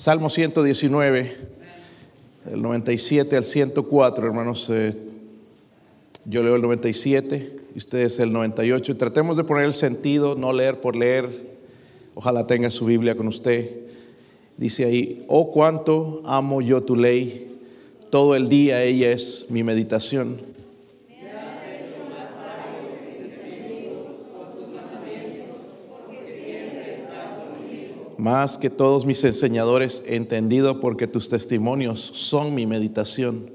Salmo 119, del 97 al 104, hermanos. eh, yo leo el 97 y ustedes el 98. Y tratemos de poner el sentido, no leer por leer. Ojalá tenga su Biblia con usted. Dice ahí, oh cuánto amo yo tu ley, todo el día ella es mi meditación. Más que todos mis enseñadores he entendido porque tus testimonios son mi meditación.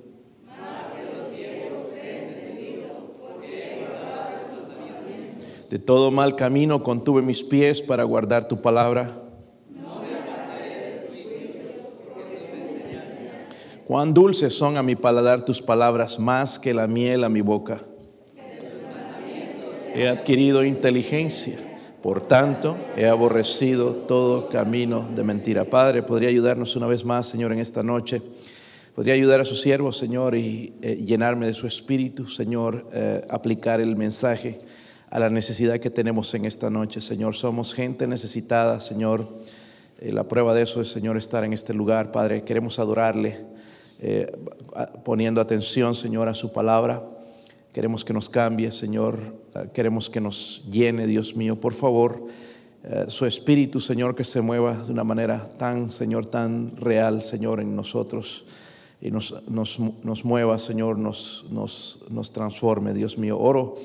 De todo mal camino contuve mis pies para guardar tu palabra. Cuán dulces son a mi paladar tus palabras, más que la miel a mi boca. He adquirido inteligencia, por tanto he aborrecido todo camino de mentira. Padre, ¿podría ayudarnos una vez más, Señor, en esta noche? ¿Podría ayudar a su siervo, Señor, y eh, llenarme de su espíritu, Señor, eh, aplicar el mensaje a la necesidad que tenemos en esta noche, Señor? Somos gente necesitada, Señor. Eh, la prueba de eso es, Señor, estar en este lugar, Padre. Queremos adorarle, poniendo atención, Señor, a su palabra. Queremos que nos cambie, Señor. Eh, Queremos que nos llene, Dios mío. Por favor, eh, su espíritu, Señor, que se mueva de una manera tan, Señor, tan real, Señor, en nosotros. Y nos, nos, nos mueva, Señor, nos, nos, nos transforme, Dios mío. Oro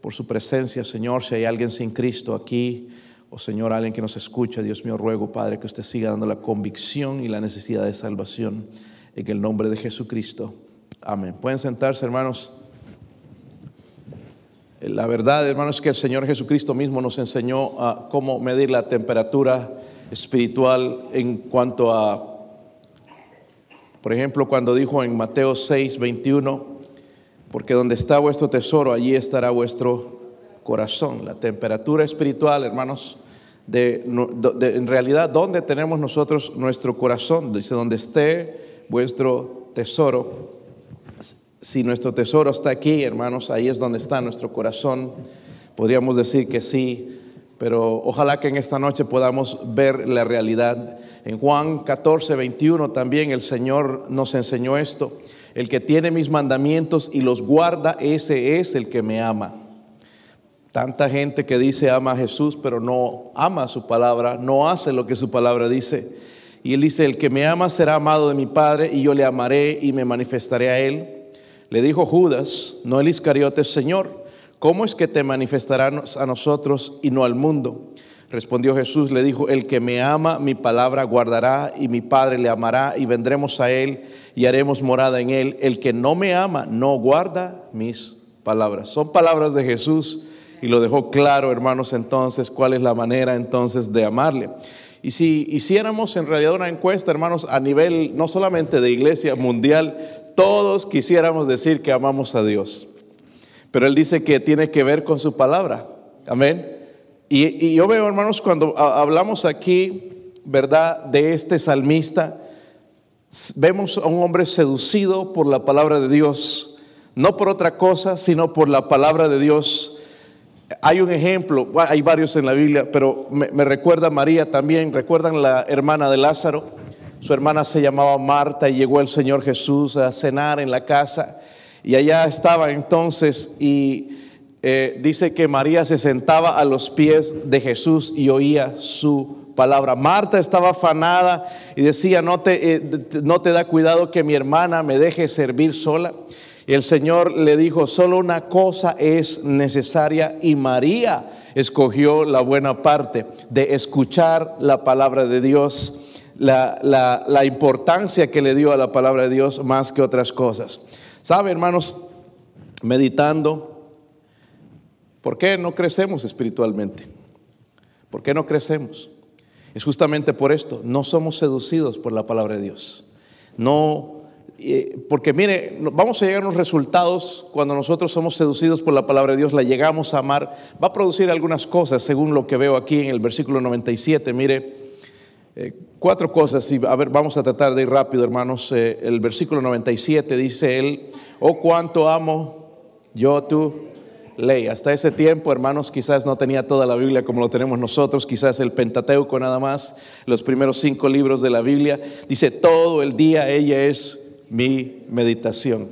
por su presencia, Señor. Si hay alguien sin Cristo aquí, o Señor, alguien que nos escucha, Dios mío, ruego, Padre, que usted siga dando la convicción y la necesidad de salvación en el nombre de Jesucristo. Amén. Pueden sentarse, hermanos. La verdad, hermanos, es que el Señor Jesucristo mismo nos enseñó cómo medir la temperatura espiritual en cuanto a, por ejemplo, cuando dijo en Mateo 6, 21, porque donde está vuestro tesoro, allí estará vuestro corazón. La temperatura espiritual, hermanos, de, de- en realidad, ¿dónde tenemos nosotros nuestro corazón? Dice, donde esté vuestro tesoro, si nuestro tesoro está aquí, hermanos, ahí es donde está nuestro corazón. Podríamos decir que sí, pero ojalá que en esta noche podamos ver la realidad. En Juan 14, 21 también el Señor nos enseñó esto. El que tiene mis mandamientos y los guarda, ese es el que me ama. Tanta gente que dice ama a Jesús, pero no ama su palabra, no hace lo que su palabra dice. Y él dice, el que me ama será amado de mi Padre y yo le amaré y me manifestaré a él. Le dijo Judas, no el Iscariote, Señor, ¿cómo es que te manifestarás a nosotros y no al mundo? Respondió Jesús, le dijo, el que me ama, mi palabra guardará y mi Padre le amará y vendremos a él y haremos morada en él. El que no me ama, no guarda mis palabras. Son palabras de Jesús y lo dejó claro, hermanos, entonces, cuál es la manera entonces de amarle. Y si hiciéramos en realidad una encuesta, hermanos, a nivel no solamente de iglesia mundial, todos quisiéramos decir que amamos a Dios. Pero Él dice que tiene que ver con su palabra. Amén. Y, yo veo, hermanos, cuando hablamos aquí, ¿verdad?, de este salmista, vemos a un hombre seducido por la palabra de Dios, no por otra cosa, sino por la palabra de Dios. Hay un ejemplo, hay varios en la Biblia, pero me, me recuerda a María también, recuerdan la hermana de Lázaro, su hermana se llamaba Marta y llegó el Señor Jesús a cenar en la casa y allá estaba entonces y eh, dice que María se sentaba a los pies de Jesús y oía su palabra. Marta estaba afanada y decía, no te, eh, no te da cuidado que mi hermana me deje servir sola. Y el Señor le dijo, solo una cosa es necesaria y María escogió la buena parte de escuchar la palabra de Dios, la, la- importancia que le dio a la palabra de Dios más que otras cosas. ¿Sabe, hermanos? Meditando, ¿por qué no crecemos espiritualmente? ¿Por qué no crecemos? Es justamente por esto, no somos seducidos por la palabra de Dios. No, eh, porque mire, vamos a llegar a unos resultados cuando nosotros somos seducidos por la palabra de Dios, la llegamos a amar, va a producir algunas cosas según lo que veo aquí en el versículo 97. Mire, eh, cuatro cosas, y a ver, vamos a tratar de ir rápido, hermanos. Eh, el versículo 97 dice él, oh cuánto amo yo tu ley. Hasta ese tiempo, hermanos, quizás no tenía toda la Biblia como lo tenemos nosotros, quizás el Pentateuco nada más, los primeros cinco libros de la Biblia. Dice, todo el día ella es mi meditación.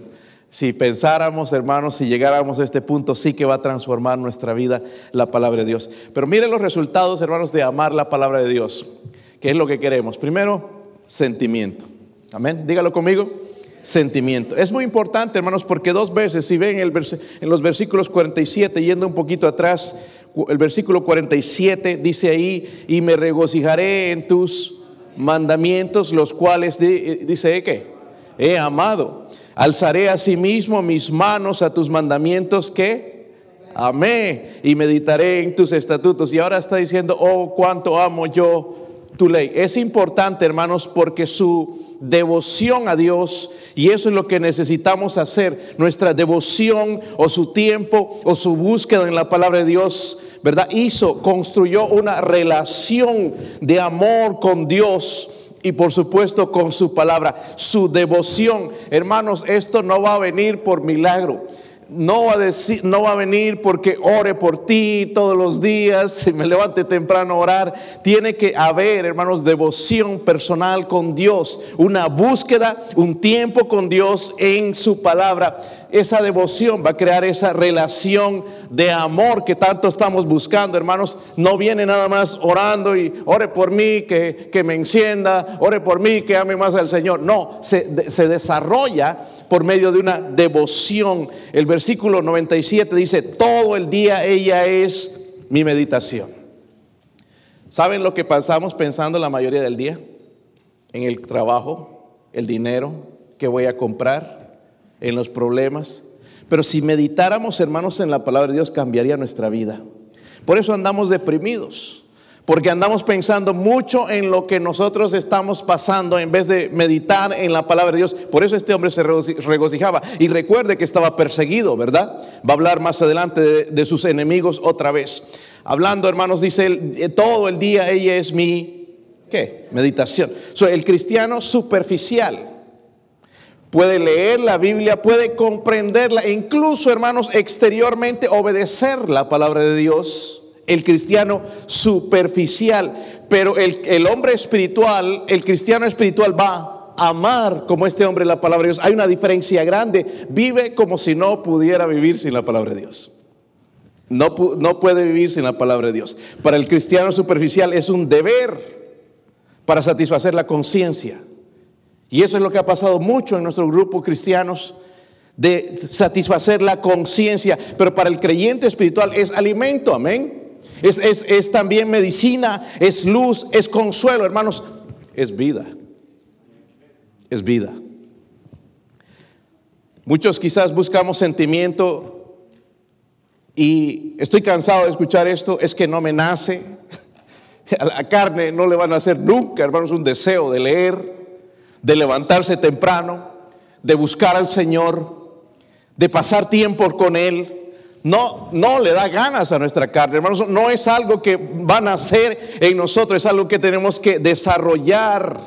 Si pensáramos, hermanos, si llegáramos a este punto, sí que va a transformar nuestra vida la palabra de Dios. Pero miren los resultados, hermanos, de amar la palabra de Dios. ¿Qué es lo que queremos? Primero, sentimiento. Amén. Dígalo conmigo. Sentimiento. Es muy importante, hermanos, porque dos veces, si ven en los versículos 47, yendo un poquito atrás, el versículo 47 dice ahí, y me regocijaré en tus mandamientos, los cuales, dice, ¿qué? He amado. Alzaré a sí mismo mis manos a tus mandamientos que amé y meditaré en tus estatutos. Y ahora está diciendo, oh, cuánto amo yo tu ley. Es importante, hermanos, porque su devoción a Dios, y eso es lo que necesitamos hacer, nuestra devoción o su tiempo o su búsqueda en la palabra de Dios, ¿verdad? Hizo, construyó una relación de amor con Dios y por supuesto con su palabra, su devoción. Hermanos, esto no va a venir por milagro no va a decir, no va a venir porque ore por ti todos los días, si me levante temprano a orar. Tiene que haber, hermanos, devoción personal con Dios, una búsqueda, un tiempo con Dios en su palabra. Esa devoción va a crear esa relación de amor que tanto estamos buscando, hermanos. No viene nada más orando y ore por mí, que, que me encienda, ore por mí, que ame más al Señor. No, se, se desarrolla por medio de una devoción. El versículo 97 dice, todo el día ella es mi meditación. ¿Saben lo que pasamos pensando la mayoría del día? En el trabajo, el dinero que voy a comprar, en los problemas. Pero si meditáramos, hermanos, en la palabra de Dios, cambiaría nuestra vida. Por eso andamos deprimidos. Porque andamos pensando mucho en lo que nosotros estamos pasando en vez de meditar en la palabra de Dios. Por eso este hombre se regocijaba. Y recuerde que estaba perseguido, ¿verdad? Va a hablar más adelante de, sus enemigos otra vez. Hablando, hermanos, dice eh, todo el día ella es mi, ¿qué? Meditación. el cristiano superficial puede leer la Biblia, puede comprenderla, incluso, hermanos, exteriormente obedecer la palabra de Dios el cristiano superficial, pero el, hombre espiritual, el cristiano espiritual va a amar como este hombre la palabra de Dios. Hay una diferencia grande. Vive como si no pudiera vivir sin la palabra de Dios. No, no puede vivir sin la palabra de Dios. Para el cristiano superficial es un deber para satisfacer la conciencia. Y eso es lo que ha pasado mucho en nuestro grupo cristianos de satisfacer la conciencia, pero para el creyente espiritual es alimento, amén. Es, también medicina, es luz, es consuelo, hermanos, es vida. Es vida. Muchos quizás buscamos sentimiento y estoy cansado de escuchar esto, es que no me nace. A la carne no le van a hacer nunca, hermanos, un deseo de leer, de levantarse temprano, de buscar al Señor, de pasar tiempo con Él no, no le da ganas a nuestra carne, hermanos. No es algo que van a hacer en nosotros, es algo que tenemos que desarrollar,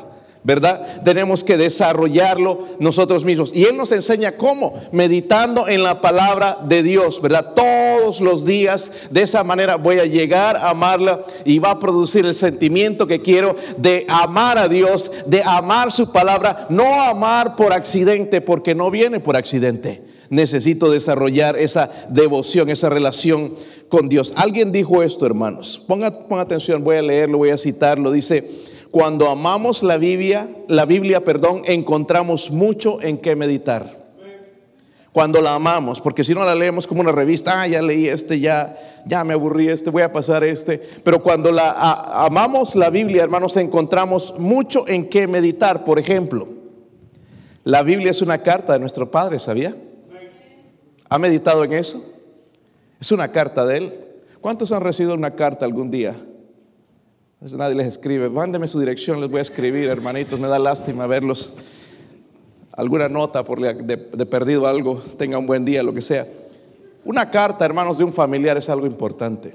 ¿verdad? Tenemos que desarrollarlo nosotros mismos. Y Él nos enseña cómo, meditando en la palabra de Dios, ¿verdad? Todos los días, de esa manera voy a llegar a amarla y va a producir el sentimiento que quiero de amar a Dios, de amar su palabra, no amar por accidente, porque no viene por accidente necesito desarrollar esa devoción, esa relación con Dios. Alguien dijo esto, hermanos. Ponga, atención, voy a leerlo, voy a citarlo. Dice, cuando amamos la Biblia, la Biblia, perdón, encontramos mucho en qué meditar. Cuando la amamos, porque si no la leemos como una revista, ah, ya leí este, ya, ya me aburrí este, voy a pasar este. Pero cuando la amamos la Biblia, hermanos, encontramos mucho en qué meditar. Por ejemplo, la Biblia es una carta de nuestro Padre, ¿sabía? ¿Ha meditado en eso? Es una carta de Él. ¿Cuántos han recibido una carta algún día? Pues nadie les escribe. Mándeme su dirección, les voy a escribir, hermanitos. Me da lástima verlos. Alguna nota por de, de perdido algo. Tenga un buen día, lo que sea. Una carta, hermanos, de un familiar es algo importante.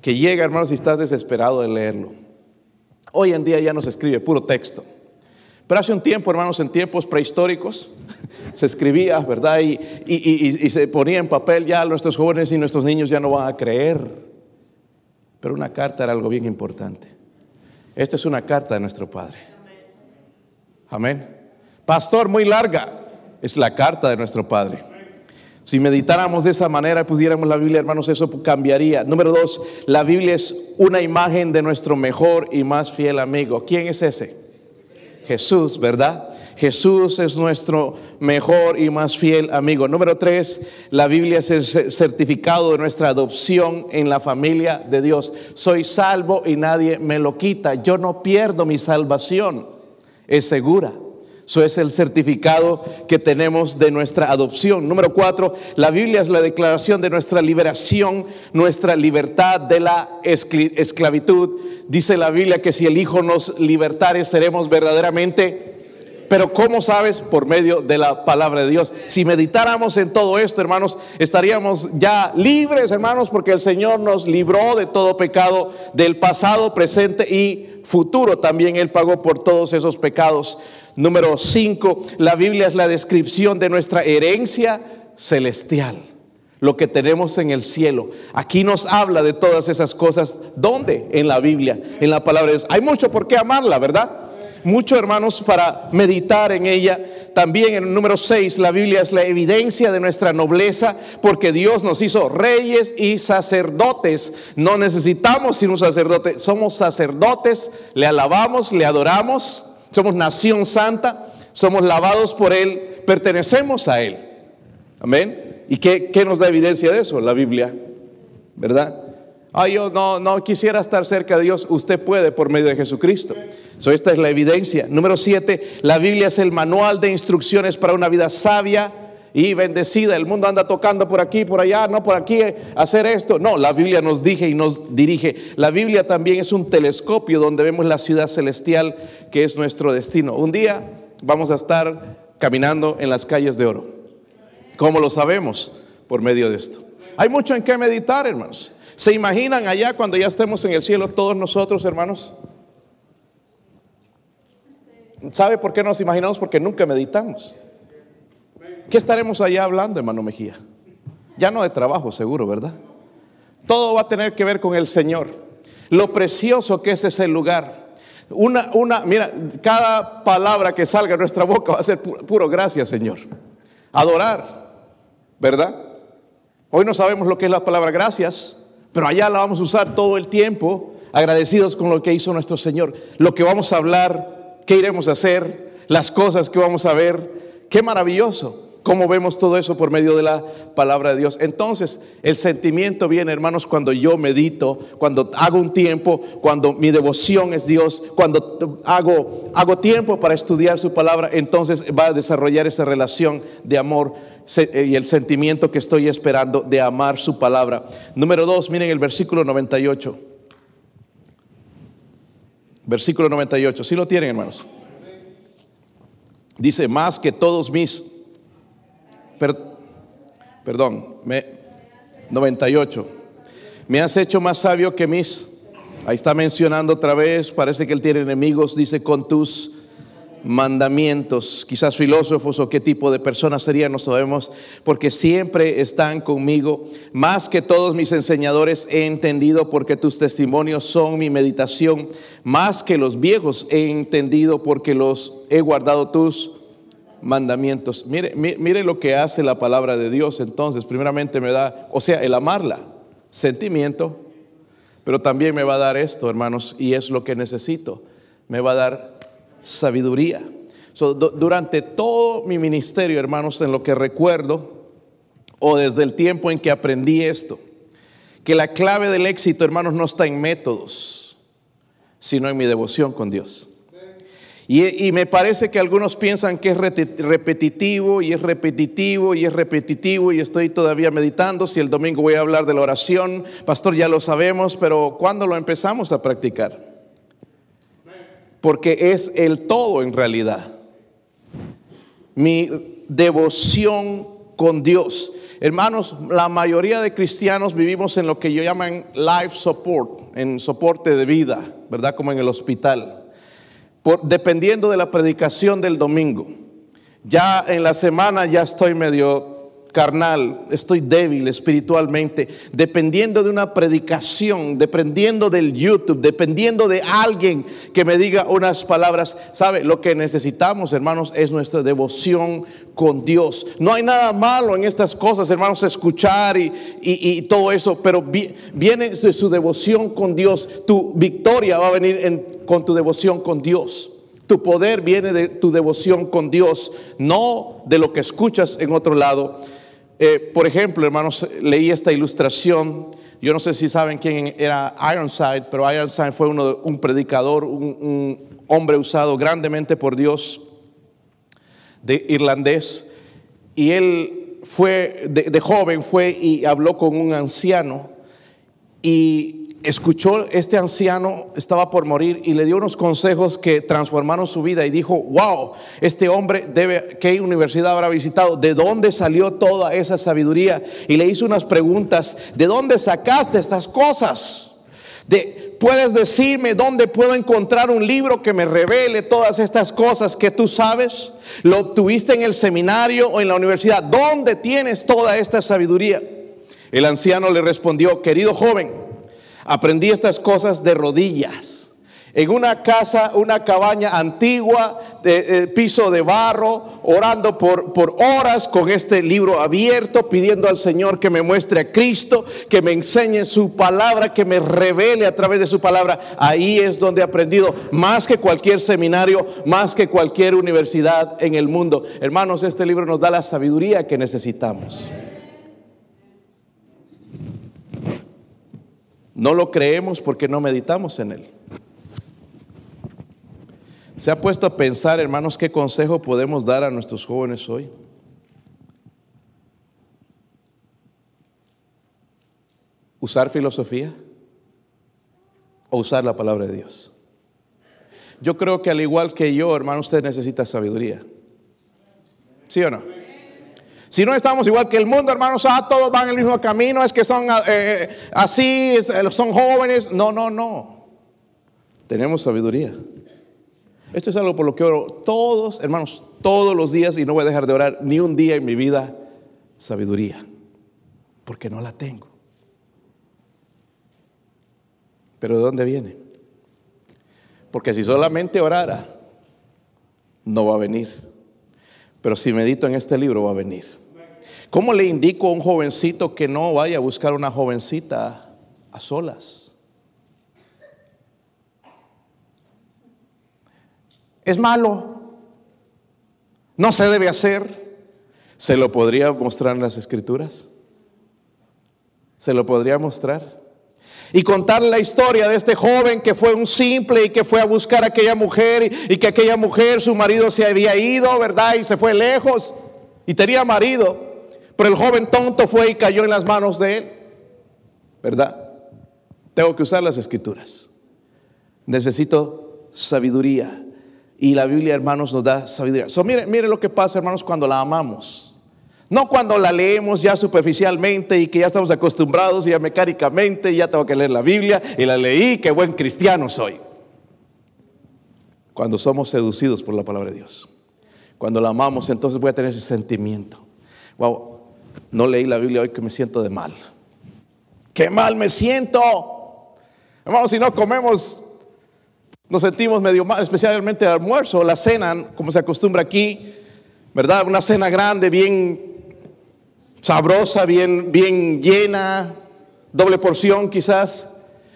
Que llega, hermanos, si estás desesperado de leerlo. Hoy en día ya no se escribe puro texto. Pero hace un tiempo, hermanos, en tiempos prehistóricos, se escribía, ¿verdad? Y, y, se ponía en papel ya nuestros jóvenes y nuestros niños ya no van a creer. Pero una carta era algo bien importante. Esta es una carta de nuestro Padre. Amén. Pastor, muy larga. Es la carta de nuestro Padre. Si meditáramos de esa manera pudiéramos la Biblia, hermanos, eso cambiaría. Número dos, la Biblia es una imagen de nuestro mejor y más fiel amigo. ¿Quién es ese? Jesús, ¿verdad? Jesús es nuestro mejor y más fiel amigo. Número tres, la Biblia es el certificado de nuestra adopción en la familia de Dios. Soy salvo y nadie me lo quita. Yo no pierdo mi salvación. Es segura. Eso es el certificado que tenemos de nuestra adopción. Número cuatro, la Biblia es la declaración de nuestra liberación, nuestra libertad de la esclavitud. Dice la Biblia que si el Hijo nos libertare, seremos verdaderamente pero ¿cómo sabes? Por medio de la palabra de Dios. Si meditáramos en todo esto, hermanos, estaríamos ya libres, hermanos, porque el Señor nos libró de todo pecado del pasado, presente y futuro. También Él pagó por todos esos pecados. Número 5, la Biblia es la descripción de nuestra herencia celestial, lo que tenemos en el cielo. Aquí nos habla de todas esas cosas. ¿Dónde? En la Biblia, en la palabra de Dios. Hay mucho por qué amarla, ¿verdad? Mucho, hermanos, para meditar en ella. También en el número 6, la Biblia es la evidencia de nuestra nobleza, porque Dios nos hizo reyes y sacerdotes. No necesitamos ser un sacerdote, somos sacerdotes, le alabamos, le adoramos somos nación santa, somos lavados por Él, pertenecemos a Él. Amén. ¿Y qué, nos da evidencia de eso? La Biblia, ¿verdad? Ah, yo no, no quisiera estar cerca de Dios. Usted puede por medio de Jesucristo. So, esta es la evidencia. Número siete, la Biblia es el manual de instrucciones para una vida sabia y bendecida. El mundo anda tocando por aquí, por allá, no por aquí, hacer esto. No, la Biblia nos dije y nos dirige. La Biblia también es un telescopio donde vemos la ciudad celestial que es nuestro destino. Un día vamos a estar caminando en las calles de oro. ¿Cómo lo sabemos? Por medio de esto. Hay mucho en qué meditar, hermanos. ¿Se imaginan allá cuando ya estemos en el cielo todos nosotros, hermanos? ¿Sabe por qué nos imaginamos? Porque nunca meditamos. ¿Qué estaremos allá hablando, hermano Mejía? Ya no de trabajo, seguro, ¿verdad? Todo va a tener que ver con el Señor. Lo precioso que es ese lugar. Una, una, mira, cada palabra que salga de nuestra boca va a ser puro, gracias, Señor. Adorar, ¿verdad? Hoy no sabemos lo que es la palabra gracias, pero allá la vamos a usar todo el tiempo, agradecidos con lo que hizo nuestro Señor. Lo que vamos a hablar, qué iremos a hacer, las cosas que vamos a ver, qué maravilloso. ¿Cómo vemos todo eso por medio de la palabra de Dios? Entonces, el sentimiento viene, hermanos, cuando yo medito, cuando hago un tiempo, cuando mi devoción es Dios, cuando hago, hago tiempo para estudiar su palabra, entonces va a desarrollar esa relación de amor eh, y el sentimiento que estoy esperando de amar su palabra. Número dos, miren el versículo 98. Versículo 98, ¿sí lo tienen, hermanos? Dice, más que todos mis perdón, me, 98. Me has hecho más sabio que mis. Ahí está mencionando otra vez, parece que él tiene enemigos, dice con tus mandamientos. Quizás filósofos o qué tipo de personas serían, no sabemos, porque siempre están conmigo. Más que todos mis enseñadores he entendido, porque tus testimonios son mi meditación. Más que los viejos he entendido, porque los he guardado tus mandamientos. Mire, mire lo que hace la palabra de Dios entonces. Primeramente me da, o sea, el amarla, sentimiento, pero también me va a dar esto, hermanos, y es lo que necesito. Me va a dar sabiduría. durante todo mi ministerio, hermanos, en lo que recuerdo, o desde el tiempo en que aprendí esto, que la clave del éxito, hermanos, no está en métodos, sino en mi devoción con Dios. Y, me parece que algunos piensan que es repetitivo y es repetitivo y es repetitivo y estoy todavía meditando si el domingo voy a hablar de la oración. Pastor, ya lo sabemos, pero ¿cuándo lo empezamos a practicar? Porque es el todo en realidad. Mi devoción con Dios. Hermanos, la mayoría de cristianos vivimos en lo que yo llaman life support, en soporte de vida, ¿verdad? Como en el hospital dependiendo de la predicación del domingo. Ya en la semana ya estoy medio carnal, estoy débil espiritualmente, dependiendo de una predicación, dependiendo del YouTube, dependiendo de alguien que me diga unas palabras. ¿Sabe? Lo que necesitamos, hermanos, es nuestra devoción con Dios. No hay nada malo en estas cosas, hermanos, escuchar y, todo eso, pero viene su devoción con Dios. Tu victoria va a venir con tu devoción con Dios. Tu poder viene de tu devoción con Dios, no de lo que escuchas en otro lado. Eh, por ejemplo, hermanos, leí esta ilustración. Yo no sé si saben quién era Ironside, pero Ironside fue uno, un predicador, un, hombre usado grandemente por Dios, de irlandés. Y él fue, de joven, fue y habló con un anciano. Y escuchó este anciano, estaba por morir y le dio unos consejos que transformaron su vida y dijo, wow, este hombre debe, ¿qué universidad habrá visitado? ¿De dónde salió toda esa sabiduría? Y le hizo unas preguntas, ¿de dónde sacaste estas cosas? De, ¿Puedes decirme dónde puedo encontrar un libro que me revele todas estas cosas que tú sabes? ¿Lo obtuviste en el seminario o en la universidad? ¿Dónde tienes toda esta sabiduría? El anciano le respondió, querido joven, Aprendí estas cosas de rodillas. En una casa, una cabaña antigua, de, eh, piso de barro, orando por, por horas con este libro abierto, pidiendo al Señor que me muestre a Cristo, que me enseñe su palabra, que me revele a través de su palabra. Ahí es donde he aprendido más que cualquier seminario, más que cualquier universidad en el mundo. Hermanos, este libro nos da la sabiduría que necesitamos. No lo creemos porque no meditamos en él. ¿Se ha puesto a pensar, hermanos, qué consejo podemos dar a nuestros jóvenes hoy? ¿Usar filosofía o usar la palabra de Dios? Yo creo que al igual que yo, hermano, usted necesita sabiduría. ¿Sí o no? Si no estamos igual que el mundo, hermanos, ah, todos van el mismo camino, es que son eh, eh, así, eh, son jóvenes. No, no, no. Tenemos sabiduría. Esto es algo por lo que oro todos, hermanos, todos los días y no voy a dejar de orar ni un día en mi vida sabiduría, porque no la tengo. Pero ¿de dónde viene? Porque si solamente orara, no va a venir. Pero si medito en este libro, va a venir. ¿Cómo le indico a un jovencito que no vaya a buscar una jovencita a solas? Es malo. No se debe hacer. ¿Se lo podría mostrar en las escrituras? ¿Se lo podría mostrar? Y contar la historia de este joven que fue un simple y que fue a buscar a aquella mujer y, que aquella mujer, su marido se había ido, ¿verdad? Y se fue lejos y tenía marido. Pero el joven tonto fue y cayó en las manos de él. ¿Verdad? Tengo que usar las escrituras. Necesito sabiduría. Y la Biblia, hermanos, nos da sabiduría. Mire, mire lo que pasa, hermanos, cuando la amamos. No cuando la leemos ya superficialmente y que ya estamos acostumbrados y ya mecánicamente, ya tengo que leer la Biblia y la leí, qué buen cristiano soy. Cuando somos seducidos por la palabra de Dios. Cuando la amamos, entonces voy a tener ese sentimiento. Wow, no leí la Biblia hoy que me siento de mal. ¡Qué mal me siento! Hermanos, si no comemos, nos sentimos medio mal, especialmente el almuerzo la cena, como se acostumbra aquí, ¿verdad? Una cena grande, bien sabrosa, bien, bien llena, doble porción quizás.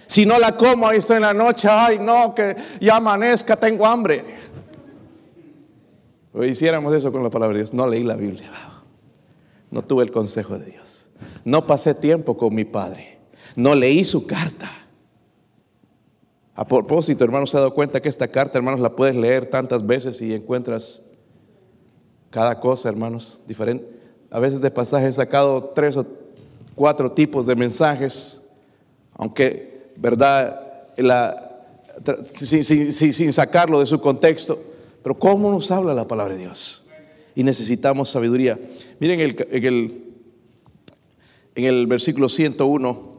Si no la como, ahí estoy en la noche, ay no, que ya amanezca, tengo hambre. O hiciéramos eso con la palabra de Dios, no leí la Biblia. No tuve el consejo de Dios. No pasé tiempo con mi padre. No leí su carta. A propósito, hermanos, se ha dado cuenta que esta carta, hermanos, la puedes leer tantas veces y encuentras cada cosa, hermanos, diferente. A veces de pasaje he sacado tres o cuatro tipos de mensajes, aunque, ¿verdad? sin sacarlo de su contexto. Pero ¿cómo nos habla la palabra de Dios? y necesitamos sabiduría. Miren en, el, en el versículo 101,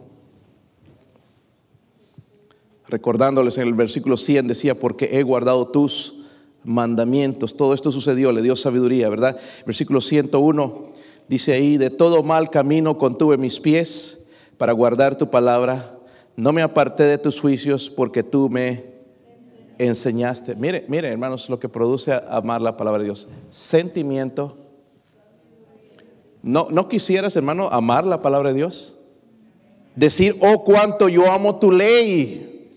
recordándoles en el versículo 100 decía, porque he guardado tus mandamientos. Todo esto sucedió, le dio sabiduría, ¿verdad? Versículo 101 dice ahí, de todo mal camino contuve mis pies para guardar tu palabra. No me aparté de tus juicios porque tú me enseñaste. Mire, mire, hermanos, lo que produce amar la palabra de Dios. Sentimiento. No, no quisieras, hermano, amar la palabra de Dios. Decir, oh, cuánto yo amo tu ley.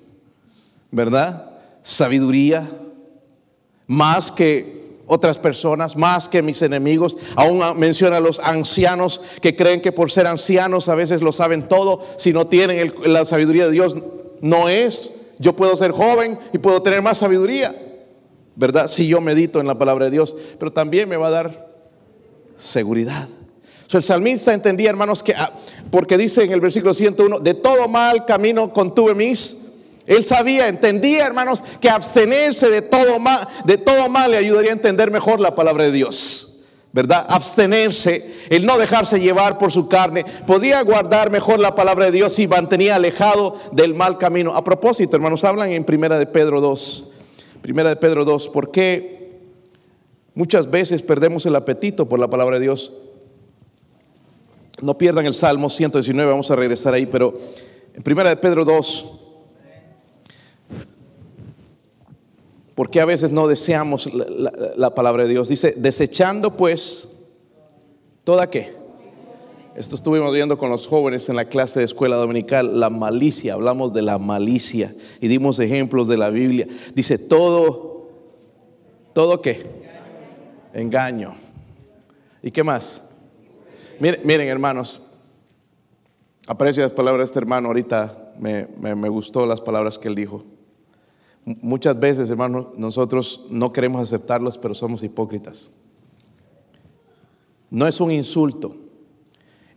¿Verdad? Sabiduría más que otras personas, más que mis enemigos. Aún menciona a los ancianos que creen que por ser ancianos a veces lo saben todo, si no tienen la sabiduría de Dios, no es. Yo puedo ser joven y puedo tener más sabiduría, ¿verdad? Si yo medito en la palabra de Dios, pero también me va a dar seguridad. el salmista entendía, hermanos, que ah, porque dice en el versículo 101, de todo mal camino contuve mis él sabía, entendía, hermanos, que abstenerse de todo mal, de todo mal le ayudaría a entender mejor la palabra de Dios. ¿Verdad? Abstenerse, el no dejarse llevar por su carne, podía guardar mejor la palabra de Dios si mantenía alejado del mal camino. A propósito, hermanos, hablan en Primera de Pedro 2. Primera de Pedro 2, ¿por qué muchas veces perdemos el apetito por la palabra de Dios? No pierdan el Salmo 119, vamos a regresar ahí, pero en Primera de Pedro 2, porque a veces no deseamos la, palabra de Dios? Dice, desechando pues toda qué. Esto estuvimos viendo con los jóvenes en la clase de escuela dominical, la malicia, hablamos de la malicia y dimos ejemplos de la Biblia. Dice, todo, todo qué? Engaño. ¿Y qué más? Miren, miren hermanos, aprecio las palabras de este hermano ahorita, me, me gustó las palabras que él dijo. Muchas veces, hermanos, nosotros no queremos aceptarlos, pero somos hipócritas. No es un insulto,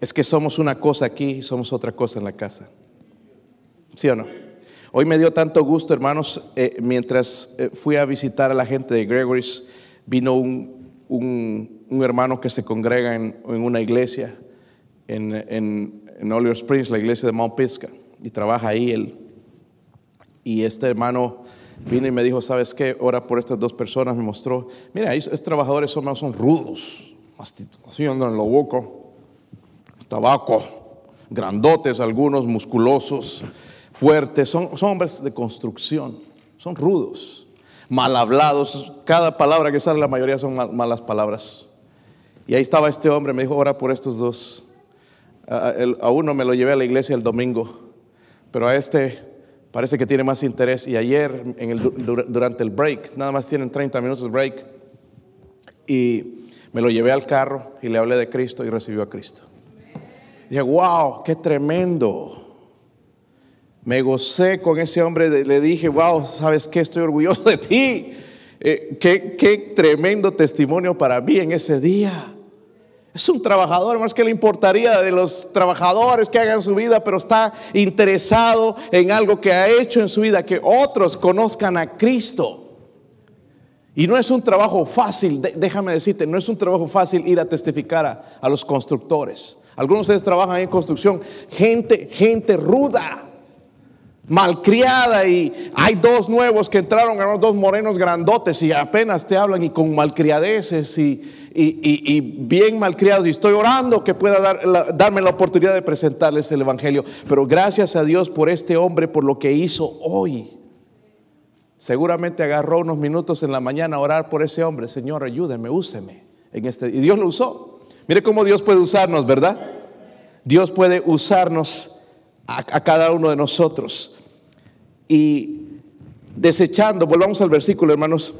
es que somos una cosa aquí y somos otra cosa en la casa. ¿Sí o no? Hoy me dio tanto gusto, hermanos, eh, mientras eh, fui a visitar a la gente de Gregory's, vino un, hermano que se congrega en, una iglesia en, en, en Springs, la iglesia de Mount Pisgah, y trabaja ahí él. Y este hermano vino y me dijo, ¿sabes qué? Ora por estas dos personas, me mostró. Mira, estos trabajadores son, son rudos, así andan en lo boco, tabaco, grandotes algunos, musculosos, fuertes, son, hombres de construcción, son rudos, mal hablados, cada palabra que sale, la mayoría son malas palabras. Y ahí estaba este hombre, me dijo, ora por estos dos. a uno me lo llevé a la iglesia el domingo, pero a este Parece que tiene más interés. Y ayer, en el, durante el break, nada más tienen 30 minutos de break, y me lo llevé al carro y le hablé de Cristo y recibió a Cristo. Dije, wow, qué tremendo. Me gocé con ese hombre, le dije, wow, ¿sabes qué? Estoy orgulloso de ti. Eh, qué, qué tremendo testimonio para mí en ese día. Es un trabajador, más que le importaría de los trabajadores que hagan su vida, pero está interesado en algo que ha hecho en su vida, que otros conozcan a Cristo. Y no es un trabajo fácil, déjame decirte, no es un trabajo fácil ir a testificar a, los constructores. Algunos de ustedes trabajan en construcción, gente, gente ruda malcriada y hay dos nuevos que entraron, dos morenos grandotes y apenas te hablan y con malcriadeces y, y, bien malcriados y estoy orando que pueda dar, darme la oportunidad de presentarles el Evangelio. Pero gracias a Dios por este hombre, por lo que hizo hoy. Seguramente agarró unos minutos en la mañana a orar por ese hombre. Señor, ayúdeme, úseme. En este, y Dios lo usó. Mire cómo Dios puede usarnos, ¿verdad? Dios puede usarnos a cada uno de nosotros y desechando, volvamos al versículo hermanos,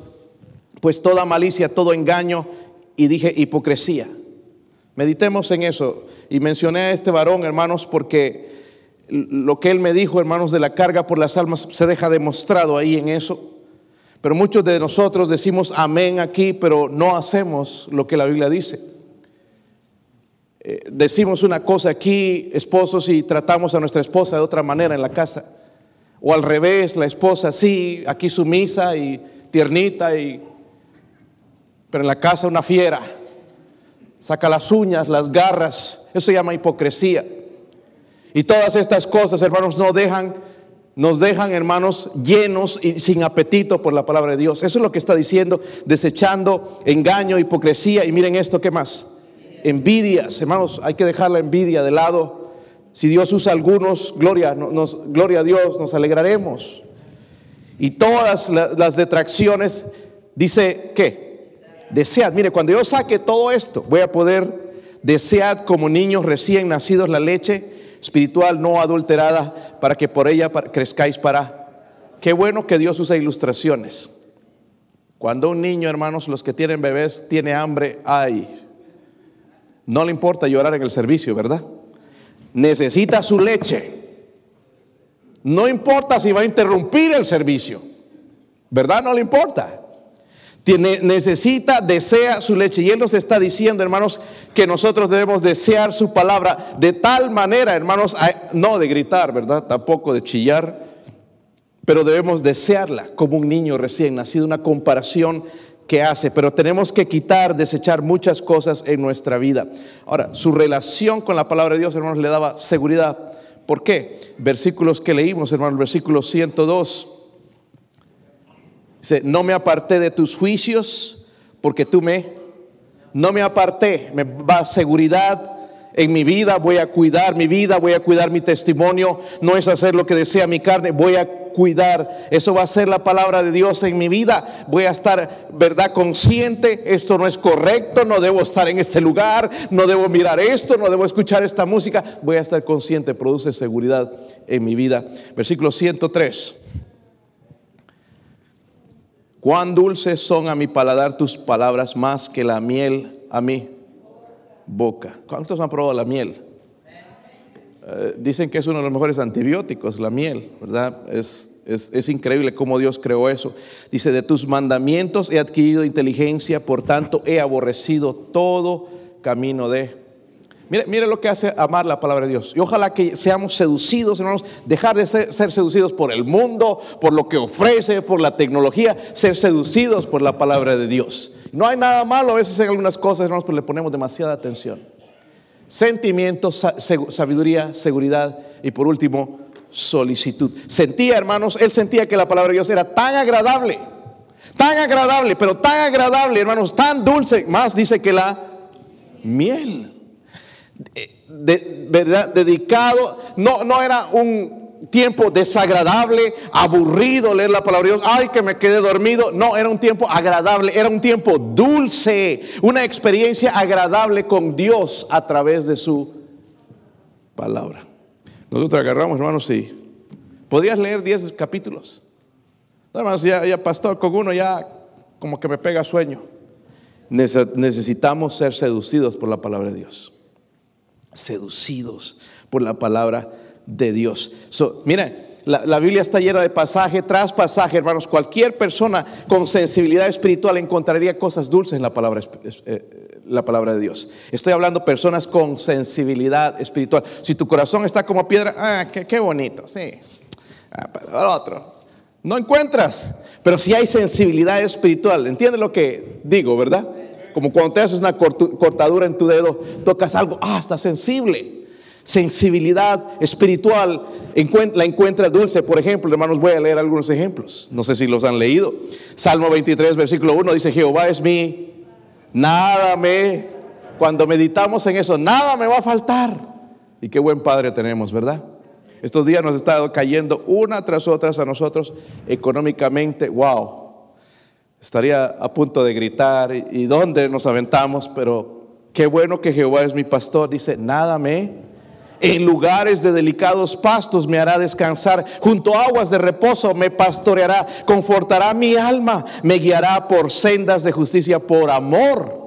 pues toda malicia, todo engaño y dije hipocresía. Meditemos en eso y mencioné a este varón hermanos porque lo que él me dijo hermanos de la carga por las almas se deja demostrado ahí en eso. Pero muchos de nosotros decimos amén aquí, pero no hacemos lo que la Biblia dice. Eh, decimos una cosa aquí, esposos, y tratamos a nuestra esposa de otra manera en la casa. O al revés, la esposa sí, aquí sumisa y tiernita, y, pero en la casa una fiera. Saca las uñas, las garras. Eso se llama hipocresía. Y todas estas cosas, hermanos, no dejan nos dejan, hermanos, llenos y sin apetito por la palabra de Dios. Eso es lo que está diciendo, desechando engaño, hipocresía. Y miren esto, ¿qué más? Envidias, hermanos, hay que dejar la envidia de lado. Si Dios usa algunos, gloria, gloria a Dios, nos alegraremos. Y todas las, detracciones, dice, ¿qué? Desead. Mire, cuando yo saque todo esto, voy a poder desear como niños recién nacidos la leche espiritual no adulterada, para que por ella crezcáis para... Qué bueno que Dios usa ilustraciones. Cuando un niño, hermanos, los que tienen bebés, tiene hambre, ay, no le importa llorar en el servicio, ¿verdad? Necesita su leche. No importa si va a interrumpir el servicio, ¿verdad? No le importa. Tiene, necesita, desea su leche. Y Él nos está diciendo, hermanos, que nosotros debemos desear su palabra de tal manera, hermanos, no de gritar, ¿verdad? Tampoco de chillar, pero debemos desearla como un niño recién nacido, una comparación que hace, pero tenemos que quitar, desechar muchas cosas en nuestra vida. Ahora, su relación con la palabra de Dios, hermanos, le daba seguridad. ¿Por qué? Versículos que leímos, hermanos, versículo 102 Dice, no me aparté de tus juicios porque tú me, no me aparté, me va seguridad en mi vida, voy a cuidar mi vida, voy a cuidar mi testimonio, no es hacer lo que desea mi carne, voy a cuidar, eso va a ser la palabra de Dios en mi vida, voy a estar, ¿verdad? Consciente, esto no es correcto, no debo estar en este lugar, no debo mirar esto, no debo escuchar esta música, voy a estar consciente, produce seguridad en mi vida. Versículo 103. Cuán dulces son a mi paladar tus palabras más que la miel a mi boca. ¿Cuántos han probado la miel? Eh, dicen que es uno de los mejores antibióticos, la miel, ¿verdad? Es, es increíble cómo Dios creó eso. Dice, de tus mandamientos he adquirido inteligencia, por tanto he aborrecido todo camino de Mire, lo que hace amar la palabra de Dios. Y ojalá que seamos seducidos, hermanos, dejar de ser, seducidos por el mundo, por lo que ofrece, por la tecnología, ser seducidos por la palabra de Dios. No hay nada malo a veces en algunas cosas, hermanos, pero le ponemos demasiada atención. Sentimientos, sabiduría, seguridad y por último, solicitud. Sentía, hermanos, él sentía que la palabra de Dios era tan agradable, tan agradable, pero tan agradable, hermanos, tan dulce, más dice que la miel de, ¿verdad? dedicado, no, no era un tiempo desagradable, aburrido leer la palabra de Dios, ay que me quedé dormido, no, era un tiempo agradable, era un tiempo dulce, una experiencia agradable con Dios a través de su palabra. Nosotros agarramos, hermanos, sí. ¿Podrías leer 10 capítulos? hermanos, ya, ya pastor, con uno ya como que me pega sueño. Necesitamos ser seducidos por la palabra de Dios seducidos por la palabra de Dios. mira, la, Biblia está llena de pasaje tras pasaje, hermanos. Cualquier persona con sensibilidad espiritual encontraría cosas dulces en la palabra, eh, la palabra de Dios. Estoy hablando personas con sensibilidad espiritual. Si tu corazón está como piedra, ah, qué, bonito, sí. Ah, otro. No encuentras, pero si hay sensibilidad espiritual, ¿entiendes lo que digo, verdad? Como cuando te haces una cortadura en tu dedo, tocas algo, ah, está sensible. Sensibilidad espiritual la encuentra dulce. Por ejemplo, hermanos, voy a leer algunos ejemplos. No sé si los han leído. Salmo 23, versículo 1 dice, Jehová es mi, nada me, cuando meditamos en eso, nada me va a faltar. Y qué buen Padre tenemos, ¿verdad? Estos días nos ha estado cayendo una tras otra a nosotros económicamente. Wow, estaría a punto de gritar y dónde nos aventamos, pero qué bueno que Jehová es mi pastor. Dice, nada me, en lugares de delicados pastos me hará descansar, junto a aguas de reposo me pastoreará, confortará mi alma, me guiará por sendas de justicia por amor.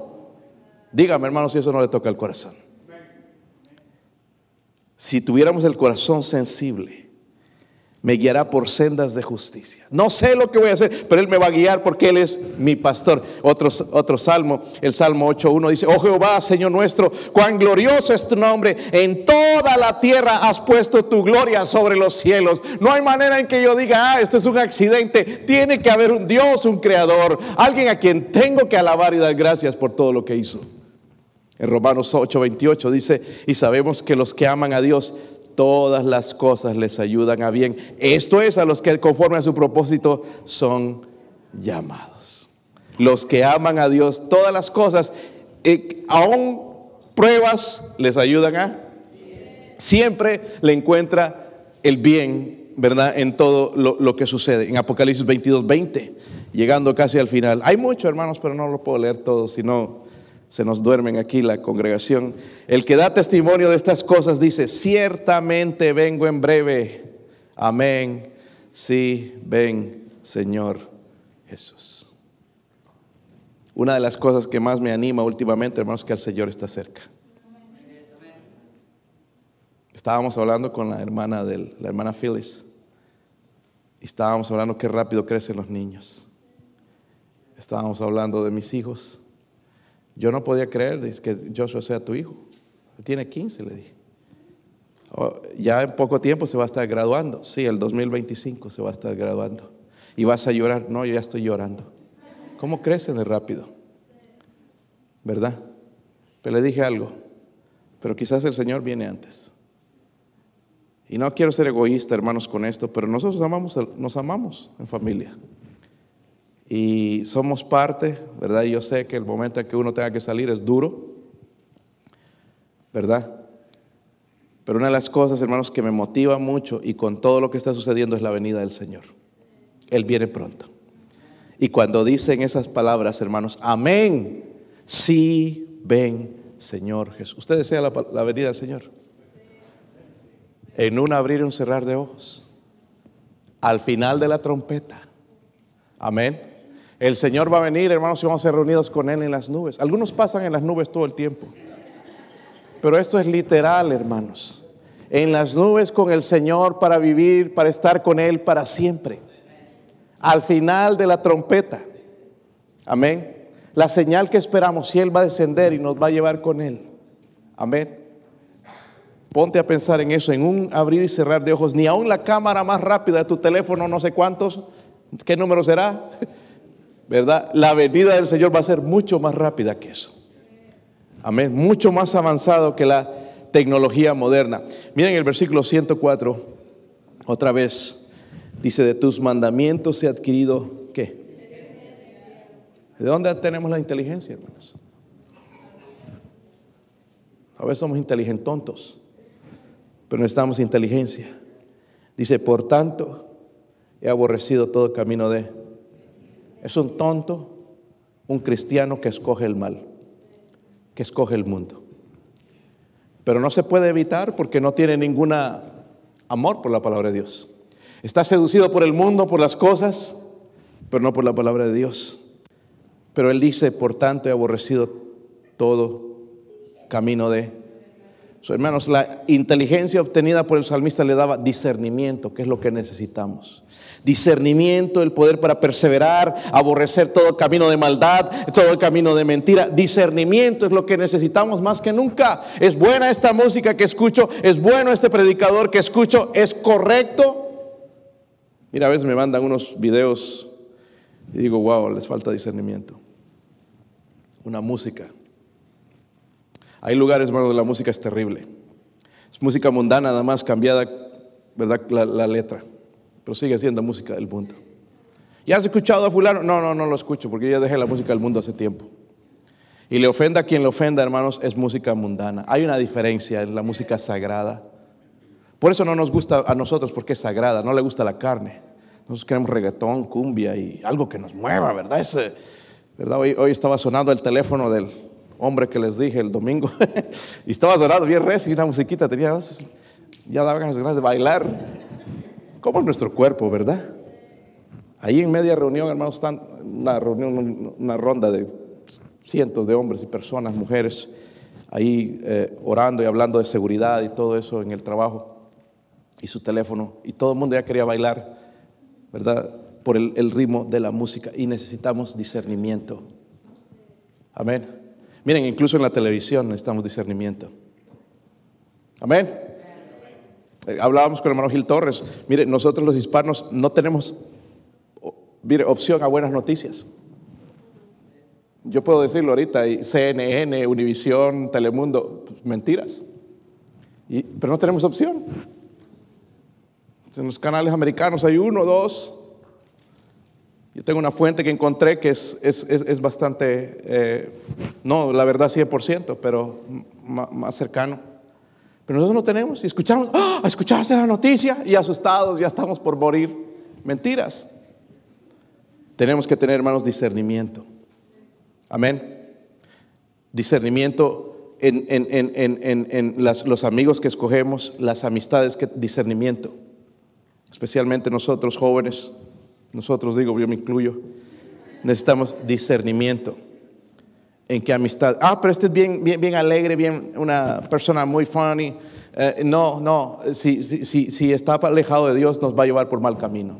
Dígame hermano si eso no le toca el corazón. Si tuviéramos el corazón sensible, me guiará por sendas de justicia. No sé lo que voy a hacer, pero Él me va a guiar porque Él es mi pastor. Otro, otro salmo, el Salmo 8.1 dice, oh Jehová, Señor nuestro, cuán glorioso es tu nombre. En toda la tierra has puesto tu gloria sobre los cielos. No hay manera en que yo diga, ah, esto es un accidente. Tiene que haber un Dios, un creador, alguien a quien tengo que alabar y dar gracias por todo lo que hizo. En Romanos 8.28 dice, y sabemos que los que aman a Dios, todas las cosas les ayudan a bien. Esto es a los que conforme a su propósito son llamados. Los que aman a Dios, todas las cosas, eh, aún pruebas, les ayudan a... Siempre le encuentra el bien, ¿verdad? En todo lo, lo que sucede. En Apocalipsis 22, 20, llegando casi al final. Hay mucho, hermanos, pero no lo puedo leer todo, sino se nos duermen aquí la congregación. El que da testimonio de estas cosas dice, ciertamente vengo en breve. Amén. Sí, ven, Señor Jesús. Una de las cosas que más me anima últimamente, hermanos, es que el Señor está cerca. Estábamos hablando con la hermana de la hermana Phyllis. Y estábamos hablando qué rápido crecen los niños. Estábamos hablando de mis hijos yo no podía creer que Joshua sea tu hijo. Tiene 15, le dije. Oh, ya en poco tiempo se va a estar graduando. Sí, el 2025 se va a estar graduando. Y vas a llorar. No, yo ya estoy llorando. ¿Cómo crecen de rápido? ¿Verdad? Pero le dije algo. Pero quizás el Señor viene antes. Y no quiero ser egoísta, hermanos, con esto, pero nosotros amamos, nos amamos en familia y somos parte, ¿verdad? Y yo sé que el momento en que uno tenga que salir es duro, ¿verdad? Pero una de las cosas, hermanos, que me motiva mucho y con todo lo que está sucediendo es la venida del Señor. Él viene pronto. Y cuando dicen esas palabras, hermanos, amén, sí, ven, Señor Jesús. ¿Usted desea la, la venida del Señor? En un abrir y un cerrar de ojos. Al final de la trompeta. Amén. El Señor va a venir, hermanos, y vamos a ser reunidos con Él en las nubes. Algunos pasan en las nubes todo el tiempo. Pero esto es literal, hermanos. En las nubes con el Señor para vivir, para estar con Él para siempre. Al final de la trompeta. Amén. La señal que esperamos, si Él va a descender y nos va a llevar con Él. Amén. Ponte a pensar en eso, en un abrir y cerrar de ojos. Ni aún la cámara más rápida de tu teléfono, no sé cuántos, ¿qué número será? ¿Verdad? La venida del Señor va a ser mucho más rápida que eso. Amén. Mucho más avanzado que la tecnología moderna. Miren el versículo 104, otra vez, dice, de tus mandamientos he adquirido, ¿qué? ¿De dónde tenemos la inteligencia, hermanos? A veces somos inteligentontos, pero necesitamos inteligencia. Dice, por tanto, he aborrecido todo camino de es un tonto, un cristiano que escoge el mal, que escoge el mundo. Pero no se puede evitar porque no tiene ningún amor por la palabra de Dios. Está seducido por el mundo, por las cosas, pero no por la palabra de Dios. Pero él dice, por tanto he aborrecido todo camino de... hermanos, la inteligencia obtenida por el salmista le daba discernimiento, que es lo que necesitamos discernimiento, el poder para perseverar, aborrecer todo camino de maldad, todo el camino de mentira. Discernimiento es lo que necesitamos más que nunca. Es buena esta música que escucho, es bueno este predicador que escucho, es correcto. Mira, a veces me mandan unos videos y digo, wow, les falta discernimiento. Una música. Hay lugares, hermano, donde la música es terrible. Es música mundana, nada más cambiada, ¿verdad? la letra pero sigue siendo música del mundo. ¿Ya has escuchado a fulano? No, no, no lo escucho porque ya dejé la música del mundo hace tiempo. Y le ofenda a quien le ofenda, hermanos, es música mundana. Hay una diferencia en la música sagrada. Por eso no nos gusta a nosotros porque es sagrada, no le gusta la carne. Nosotros queremos reggaetón, cumbia y algo que nos mueva, ¿verdad? Ese, ¿verdad? Hoy, hoy estaba sonando el teléfono del hombre que les dije el domingo y estaba sonando bien recio y una musiquita tenía, ya daba ganas de bailar. ¿Cómo es nuestro cuerpo, verdad? Ahí en media reunión, hermanos, están una reunión, una ronda de cientos de hombres y personas, mujeres, ahí eh, orando y hablando de seguridad y todo eso en el trabajo y su teléfono. Y todo el mundo ya quería bailar, ¿verdad? Por el ritmo de la música. Y necesitamos discernimiento. Amén. Miren, incluso en la televisión necesitamos discernimiento. Amén. Eh, hablábamos con el hermano Gil Torres. Mire, nosotros los hispanos no tenemos mire, opción a buenas noticias. Yo puedo decirlo ahorita, CNN, Univisión, Telemundo, mentiras. Y- pero no tenemos opción. En los canales americanos hay uno, dos. Yo tengo una fuente que encontré que es, es- es- bastante, eh, no, la verdad 100%, pero más cercano. Pero nosotros no tenemos y escuchamos, ¡ah! escuchaste la noticia y asustados, ya estamos por morir. Mentiras. Tenemos que tener, hermanos, discernimiento. Amén. Discernimiento en, en- en- en- en- en las- los amigos que escogemos, las amistades, que, discernimiento. Especialmente nosotros jóvenes, nosotros digo, yo me incluyo, necesitamos discernimiento. ¿En qué amistad? Ah, pero este es bien, bien, bien alegre, bien una persona muy funny. Eh, no, no, si, si, si, si está alejado de Dios nos va a llevar por mal camino.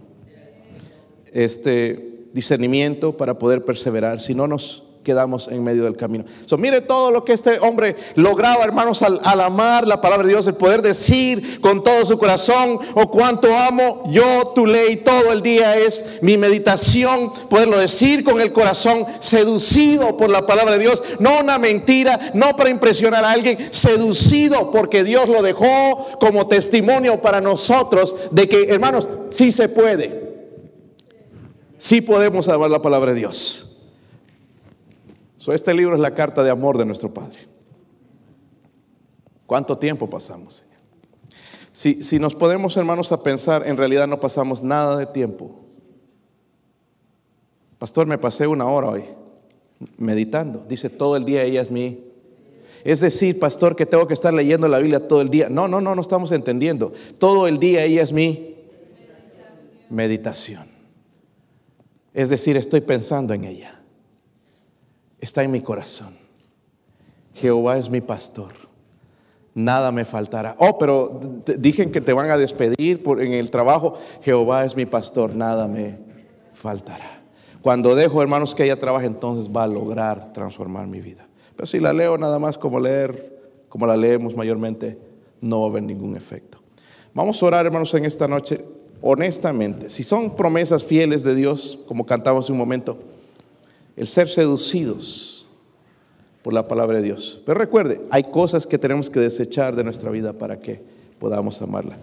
Este discernimiento para poder perseverar, si no nos quedamos en medio del camino. So, mire todo lo que este hombre lograba, hermanos, al, amar la palabra de Dios, el poder decir con todo su corazón, oh cuánto amo yo tu ley todo el día es mi meditación, poderlo decir con el corazón, seducido por la palabra de Dios, no una mentira, no para impresionar a alguien, seducido porque Dios lo dejó como testimonio para nosotros de que, hermanos, sí se puede. Sí podemos amar la palabra de Dios. So, este libro es la carta de amor de nuestro Padre. ¿Cuánto tiempo pasamos, Señor? Si, si nos podemos, hermanos, a pensar, en realidad no pasamos nada de tiempo. Pastor, me pasé una hora hoy meditando. Dice, todo el día ella es mi. Es decir, pastor, que tengo que estar leyendo la Biblia todo el día. No, no, no, no estamos entendiendo. Todo el día ella es mi meditación. Es decir, estoy pensando en ella. Está en mi corazón. Jehová es mi pastor. Nada me faltará. Oh, pero dije que te van a despedir por, en el trabajo. Jehová es mi pastor. Nada me faltará. Cuando dejo, hermanos, que ella trabaje, entonces va a lograr transformar mi vida. Pero si la leo nada más como leer, como la leemos mayormente, no va a haber ningún efecto. Vamos a orar, hermanos, en esta noche, honestamente. Si son promesas fieles de Dios, como cantamos un momento, el ser seducidos por la palabra de Dios. Pero recuerde, hay cosas que tenemos que desechar de nuestra vida para que podamos amarla.